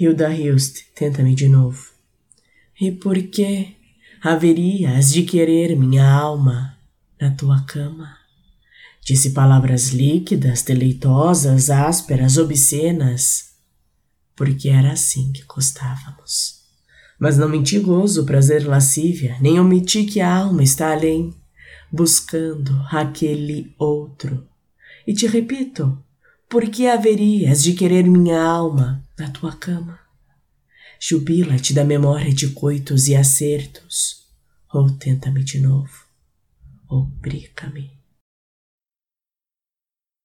Hilda Hilst, tenta-me de novo. E por que haverias de querer minha alma na tua cama? Disse palavras líquidas, deleitosas, ásperas, obscenas, porque era assim que gostávamos. Mas não menti gozo, prazer, lascívia, nem omiti que a alma está além, buscando aquele outro. E te repito, por que haverias de querer minha alma na tua cama? Jubila-te da memória de coitos e acertos, ou tenta-me de novo, ou brica-me.